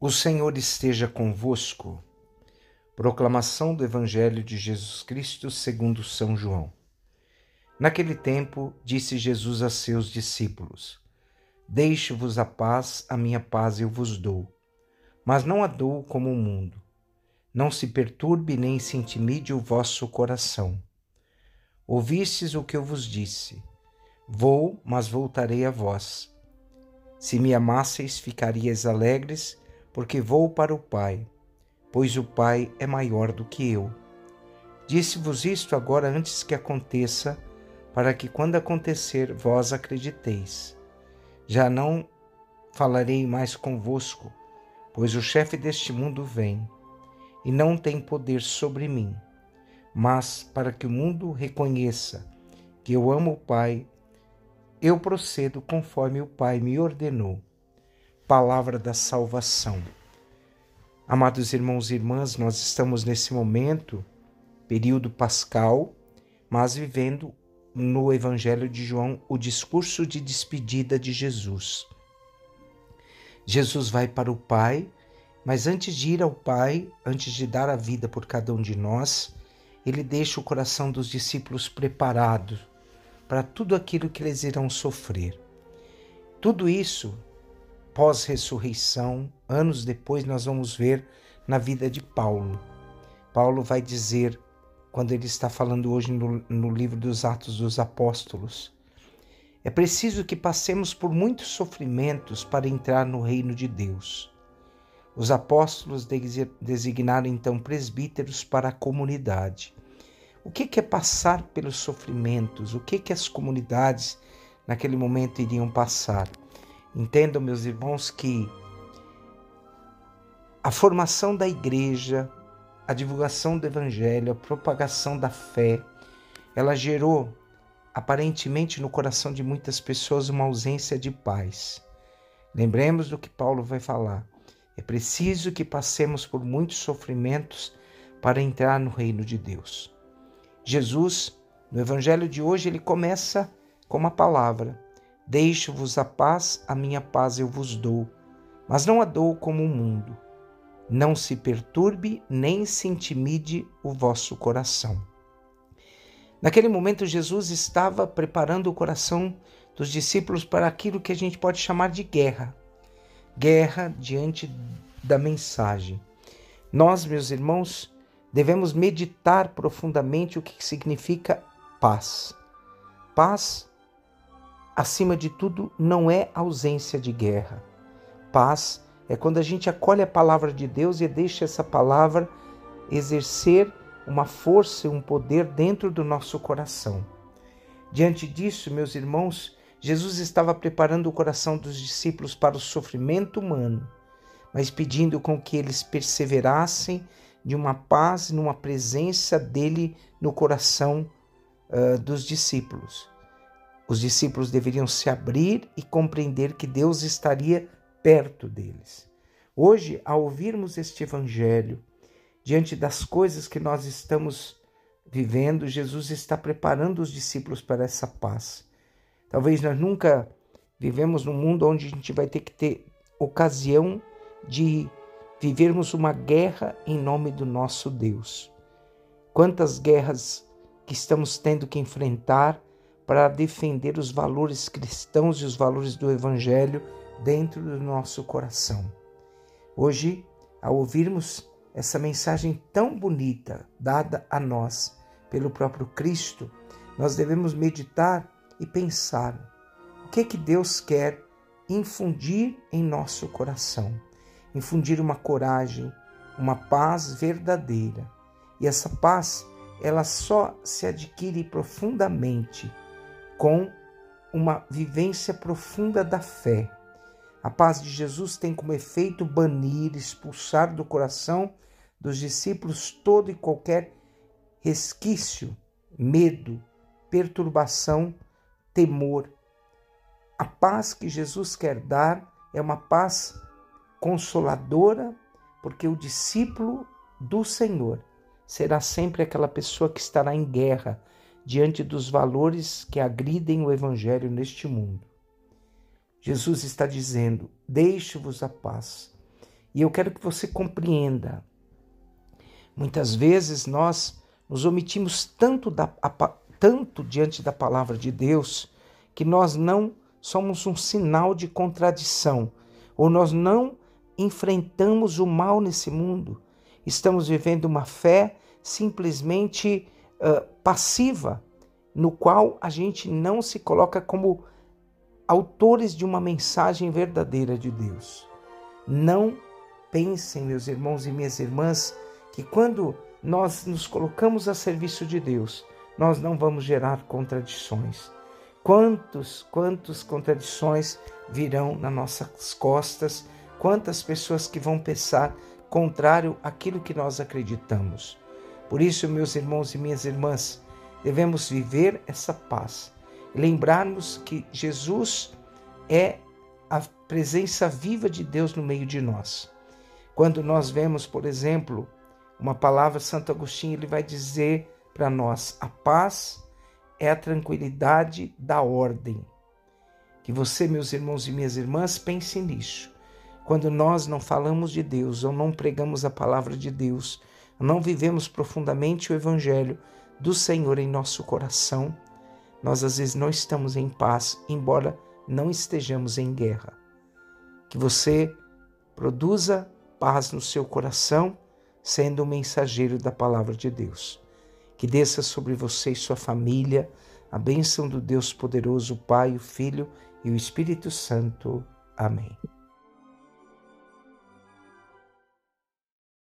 O Senhor esteja convosco. Proclamação do Evangelho de Jesus Cristo segundo São João. Naquele tempo, disse Jesus a seus discípulos: Deixo-vos a paz, a minha paz eu vos dou. Mas não a dou como o mundo. Não se perturbe nem se intimide o vosso coração. Ouvistes o que eu vos disse. Vou, mas voltarei a vós. Se me amasseis, ficarias alegres porque vou para o Pai, pois o Pai é maior do que eu. Disse-vos isto agora antes que aconteça, para que quando acontecer vós acrediteis. Já não falarei mais convosco, pois o chefe deste mundo vem, e não tem poder sobre mim. Mas para que o mundo reconheça que eu amo o Pai, eu procedo conforme o Pai me ordenou palavra da salvação. Amados irmãos e irmãs, nós estamos nesse momento, período pascal, mas vivendo no Evangelho de João o discurso de despedida de Jesus. Jesus vai para o Pai, mas antes de ir ao Pai, antes de dar a vida por cada um de nós, ele deixa o coração dos discípulos preparado para tudo aquilo que eles irão sofrer. Tudo isso pós-ressurreição, anos depois, nós vamos ver na vida de Paulo. Paulo vai dizer, quando ele está falando hoje no, no livro dos Atos dos Apóstolos, é preciso que passemos por muitos sofrimentos para entrar no reino de Deus. Os apóstolos designaram então presbíteros para a comunidade. O que é passar pelos sofrimentos? O que, que as comunidades naquele momento iriam passar? Entendam, meus irmãos, que a formação da igreja, a divulgação do evangelho, a propagação da fé, ela gerou aparentemente no coração de muitas pessoas uma ausência de paz. Lembremos do que Paulo vai falar. É preciso que passemos por muitos sofrimentos para entrar no reino de Deus. Jesus, no evangelho de hoje, ele começa com uma palavra: Deixo-vos a paz, a minha paz eu vos dou, mas não a dou como o mundo. Não se perturbe nem se intimide o vosso coração. Naquele momento, Jesus estava preparando o coração dos discípulos para aquilo que a gente pode chamar de guerra guerra diante da mensagem. Nós, meus irmãos, devemos meditar profundamente o que significa paz. Paz acima de tudo, não é ausência de guerra. Paz é quando a gente acolhe a palavra de Deus e deixa essa palavra exercer uma força e um poder dentro do nosso coração. Diante disso, meus irmãos, Jesus estava preparando o coração dos discípulos para o sofrimento humano, mas pedindo com que eles perseverassem de uma paz, numa presença dele no coração uh, dos discípulos. Os discípulos deveriam se abrir e compreender que Deus estaria perto deles. Hoje, ao ouvirmos este evangelho, diante das coisas que nós estamos vivendo, Jesus está preparando os discípulos para essa paz. Talvez nós nunca vivemos num mundo onde a gente vai ter que ter ocasião de vivermos uma guerra em nome do nosso Deus. Quantas guerras que estamos tendo que enfrentar para defender os valores cristãos e os valores do Evangelho dentro do nosso coração. Hoje, ao ouvirmos essa mensagem tão bonita dada a nós pelo próprio Cristo, nós devemos meditar e pensar o que que Deus quer infundir em nosso coração, infundir uma coragem, uma paz verdadeira. E essa paz, ela só se adquire profundamente com uma vivência profunda da fé. A paz de Jesus tem como efeito banir, expulsar do coração dos discípulos todo e qualquer resquício, medo, perturbação, temor. A paz que Jesus quer dar é uma paz consoladora, porque o discípulo do Senhor será sempre aquela pessoa que estará em guerra diante dos valores que agridem o Evangelho neste mundo. Jesus está dizendo: Deixe-vos a paz. E eu quero que você compreenda. Muitas vezes nós nos omitimos tanto, da, a, tanto diante da palavra de Deus que nós não somos um sinal de contradição, ou nós não enfrentamos o mal nesse mundo. Estamos vivendo uma fé simplesmente uh, passiva, no qual a gente não se coloca como autores de uma mensagem verdadeira de Deus. Não pensem, meus irmãos e minhas irmãs, que quando nós nos colocamos a serviço de Deus, nós não vamos gerar contradições. Quantos, quantas contradições virão nas nossas costas, quantas pessoas que vão pensar contrário àquilo que nós acreditamos. Por isso, meus irmãos e minhas irmãs, devemos viver essa paz. Lembrarmos que Jesus é a presença viva de Deus no meio de nós. Quando nós vemos, por exemplo, uma palavra Santo Agostinho, ele vai dizer para nós: a paz é a tranquilidade da ordem. Que você, meus irmãos e minhas irmãs, pense nisso. Quando nós não falamos de Deus ou não pregamos a palavra de Deus, não vivemos profundamente o Evangelho do Senhor em nosso coração, nós às vezes não estamos em paz, embora não estejamos em guerra. Que você produza paz no seu coração, sendo um mensageiro da palavra de Deus. Que desça sobre você e sua família a bênção do Deus poderoso, o Pai, o Filho e o Espírito Santo. Amém.